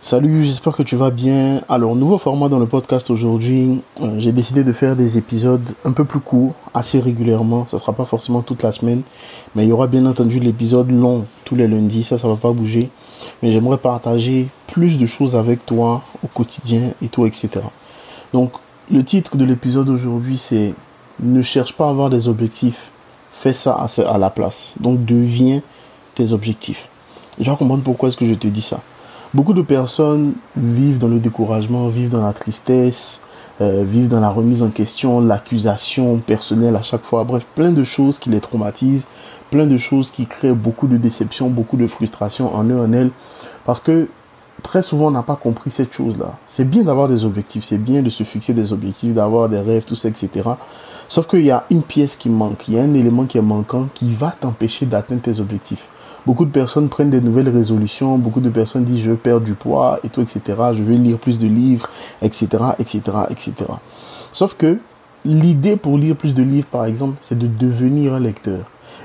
Salut, j'espère que tu vas bien. Alors, nouveau format dans le podcast aujourd'hui. Euh, j'ai décidé de faire des épisodes un peu plus courts, assez régulièrement. Ça sera pas forcément toute la semaine, mais il y aura bien entendu l'épisode long tous les lundis. Ça, ça va pas bouger. Mais j'aimerais partager plus de choses avec toi au quotidien et tout, etc. Donc, le titre de l'épisode aujourd'hui, c'est Ne cherche pas à avoir des objectifs. Fais ça à la place. Donc, deviens tes objectifs. Je vais comprendre pourquoi est-ce que je te dis ça. Beaucoup de personnes vivent dans le découragement, vivent dans la tristesse, euh, vivent dans la remise en question, l'accusation personnelle à chaque fois. Bref, plein de choses qui les traumatisent, plein de choses qui créent beaucoup de déception, beaucoup de frustration en eux, en elles. Parce que très souvent, on n'a pas compris cette chose-là. C'est bien d'avoir des objectifs, c'est bien de se fixer des objectifs, d'avoir des rêves, tout ça, etc. Sauf qu'il y a une pièce qui manque, il y a un élément qui est manquant qui va t'empêcher d'atteindre tes objectifs. Beaucoup de personnes prennent des nouvelles résolutions, beaucoup de personnes disent je veux du poids et tout, etc. Je veux lire plus de livres, etc., etc., etc. Sauf que l'idée pour lire plus de livres, par exemple, c'est de devenir un lecteur.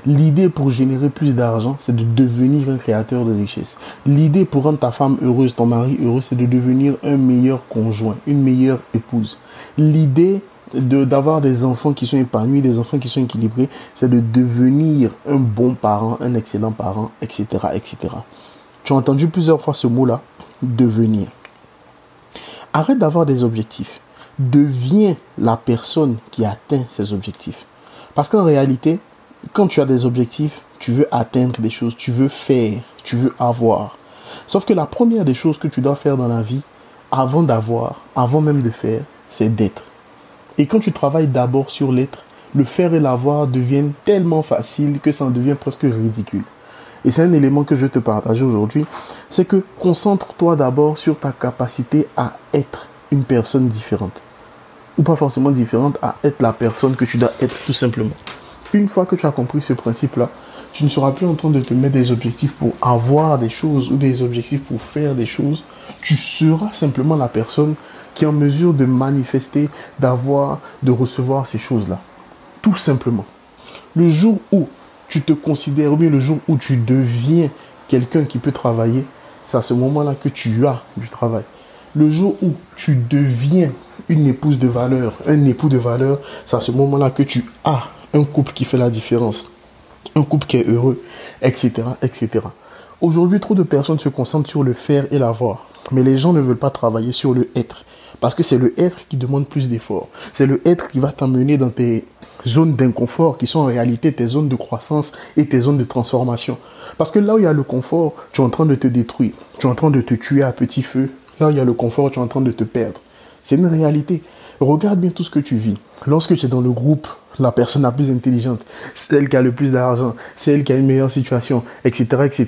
L'idée pour générer plus d'argent, c'est de devenir un créateur de richesse. L'idée pour rendre ta femme heureuse, ton mari heureux, c'est de devenir un meilleur conjoint, une meilleure épouse. L'idée d'avoir des enfants qui sont épanouis, des enfants qui sont équilibrés, c'est de devenir un bon parent, un excellent parent, etc., etc. Tu as entendu plusieurs fois ce mot-là, devenir. Arrête d'avoir des objectifs. Deviens la personne qui atteint ces objectifs. Parce qu'en réalité, quand tu as des objectifs, tu veux atteindre des choses, tu veux faire, tu veux avoir. Sauf que la première des choses que tu dois faire dans la vie, avant d'avoir, avant même de faire, c'est d'être. Et quand tu travailles d'abord sur l'être, le faire et l'avoir deviennent tellement facile que ça en devient presque ridicule. Et c'est un élément que je te partage aujourd'hui, c'est que concentre-toi d'abord sur ta capacité à être une personne différente. Ou pas forcément différente, à être la personne que tu dois être tout simplement. Une fois que tu as compris ce principe-là, tu ne seras plus en train de te mettre des objectifs pour avoir des choses ou des objectifs pour faire des choses. Tu seras simplement la personne qui est en mesure de manifester, d'avoir, de recevoir ces choses-là. Tout simplement. Le jour où tu te considères, bien le jour où tu deviens quelqu'un qui peut travailler, c'est à ce moment-là que tu as du travail. Le jour où tu deviens une épouse de valeur, un époux de valeur, c'est à ce moment-là que tu as un couple qui fait la différence, un couple qui est heureux, etc., etc. Aujourd'hui, trop de personnes se concentrent sur le faire et l'avoir, mais les gens ne veulent pas travailler sur le être. Parce que c'est le être qui demande plus d'efforts. C'est le être qui va t'emmener dans tes zones d'inconfort qui sont en réalité tes zones de croissance et tes zones de transformation. Parce que là où il y a le confort, tu es en train de te détruire. Tu es en train de te tuer à petit feu. Là où il y a le confort, tu es en train de te perdre. C'est une réalité. Regarde bien tout ce que tu vis. Lorsque tu es dans le groupe, la personne la plus intelligente, celle qui a le plus d'argent, celle qui a une meilleure situation, etc., etc.,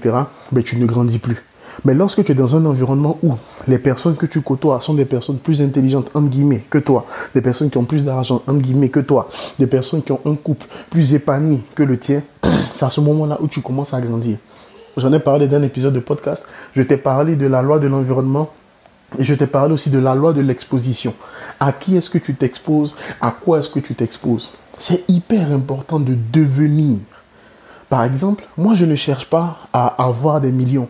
ben, tu ne grandis plus. Mais lorsque tu es dans un environnement où les personnes que tu côtoies sont des personnes plus intelligentes, entre guillemets, que toi, des personnes qui ont plus d'argent, entre guillemets, que toi, des personnes qui ont un couple plus épanoui que le tien, c'est à ce moment-là où tu commences à grandir. J'en ai parlé d'un épisode de podcast. Je t'ai parlé de la loi de l'environnement et je t'ai parlé aussi de la loi de l'exposition. À qui est-ce que tu t'exposes? À quoi est-ce que tu t'exposes? C'est hyper important de devenir. Par exemple, moi je ne cherche pas à avoir des millions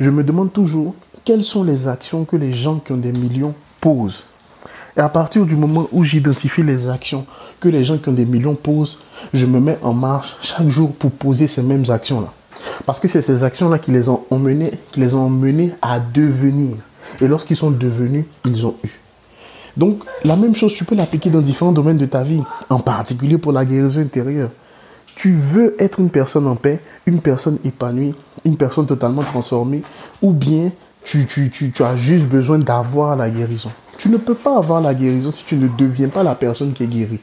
je me demande toujours quelles sont les actions que les gens qui ont des millions posent. Et à partir du moment où j'identifie les actions que les gens qui ont des millions posent, je me mets en marche chaque jour pour poser ces mêmes actions-là. Parce que c'est ces actions-là qui les ont emmenés, qui les ont à devenir. Et lorsqu'ils sont devenus, ils ont eu. Donc, la même chose, tu peux l'appliquer dans différents domaines de ta vie, en particulier pour la guérison intérieure. Tu veux être une personne en paix, une personne épanouie, une personne totalement transformée, ou bien tu, tu, tu, as juste besoin d'avoir la guérison. Tu ne peux pas avoir la guérison si tu ne deviens pas la personne qui est guérie.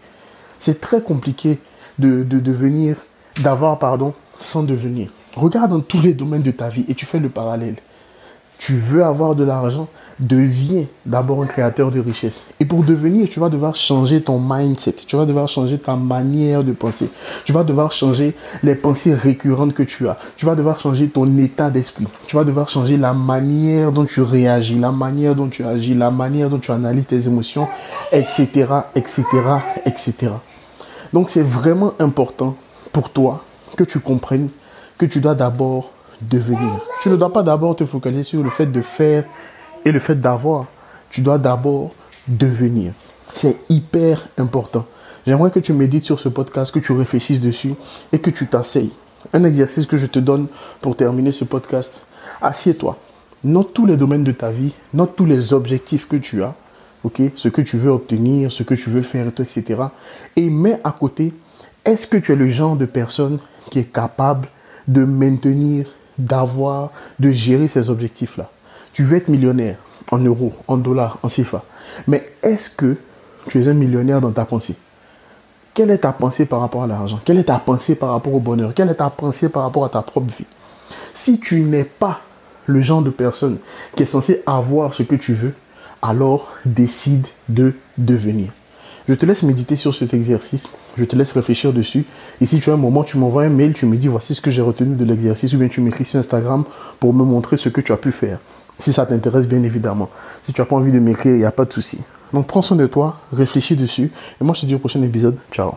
C'est très compliqué de, de devenir, d'avoir, pardon, sans devenir. Regarde dans tous les domaines de ta vie et tu fais le parallèle. Tu veux avoir de l'argent, deviens d'abord un créateur de richesse. Et pour devenir, tu vas devoir changer ton mindset. Tu vas devoir changer ta manière de penser. Tu vas devoir changer les pensées récurrentes que tu as. Tu vas devoir changer ton état d'esprit. Tu vas devoir changer la manière dont tu réagis, la manière dont tu agis, la manière dont tu analyses tes émotions, etc., etc., etc. Donc c'est vraiment important pour toi que tu comprennes que tu dois d'abord devenir. Tu ne dois pas d'abord te focaliser sur le fait de faire et le fait d'avoir. Tu dois d'abord devenir. C'est hyper important. J'aimerais que tu médites sur ce podcast, que tu réfléchisses dessus et que tu t'asseyes. Un exercice que je te donne pour terminer ce podcast. Assieds-toi. Note tous les domaines de ta vie, note tous les objectifs que tu as, ce que tu veux obtenir, ce que tu veux faire, etc. Et mets à côté, est-ce que tu es le genre de personne qui est capable de maintenir, d'avoir, de gérer ces objectifs-là. Tu veux être millionnaire en euros, en dollars, en CFA. Mais est-ce que tu es un millionnaire dans ta pensée? Quelle est ta pensée par rapport à l'argent? Quelle est ta pensée par rapport au bonheur? Quelle est ta pensée par rapport à ta propre vie? Si tu n'es pas le genre de personne qui est censé avoir ce que tu veux, alors décide de devenir. Je te laisse méditer sur cet exercice, je te laisse réfléchir dessus. Et si tu as un moment, tu m'envoies un mail, tu me dis voici ce que j'ai retenu de l'exercice, ou bien tu m'écris sur Instagram pour me montrer ce que tu as pu faire. Si ça t'intéresse, bien évidemment. Si tu n'as pas envie de m'écrire, il n'y a pas de souci. Donc prends soin de toi, réfléchis dessus. Et moi, je te dis au prochain épisode. Ciao.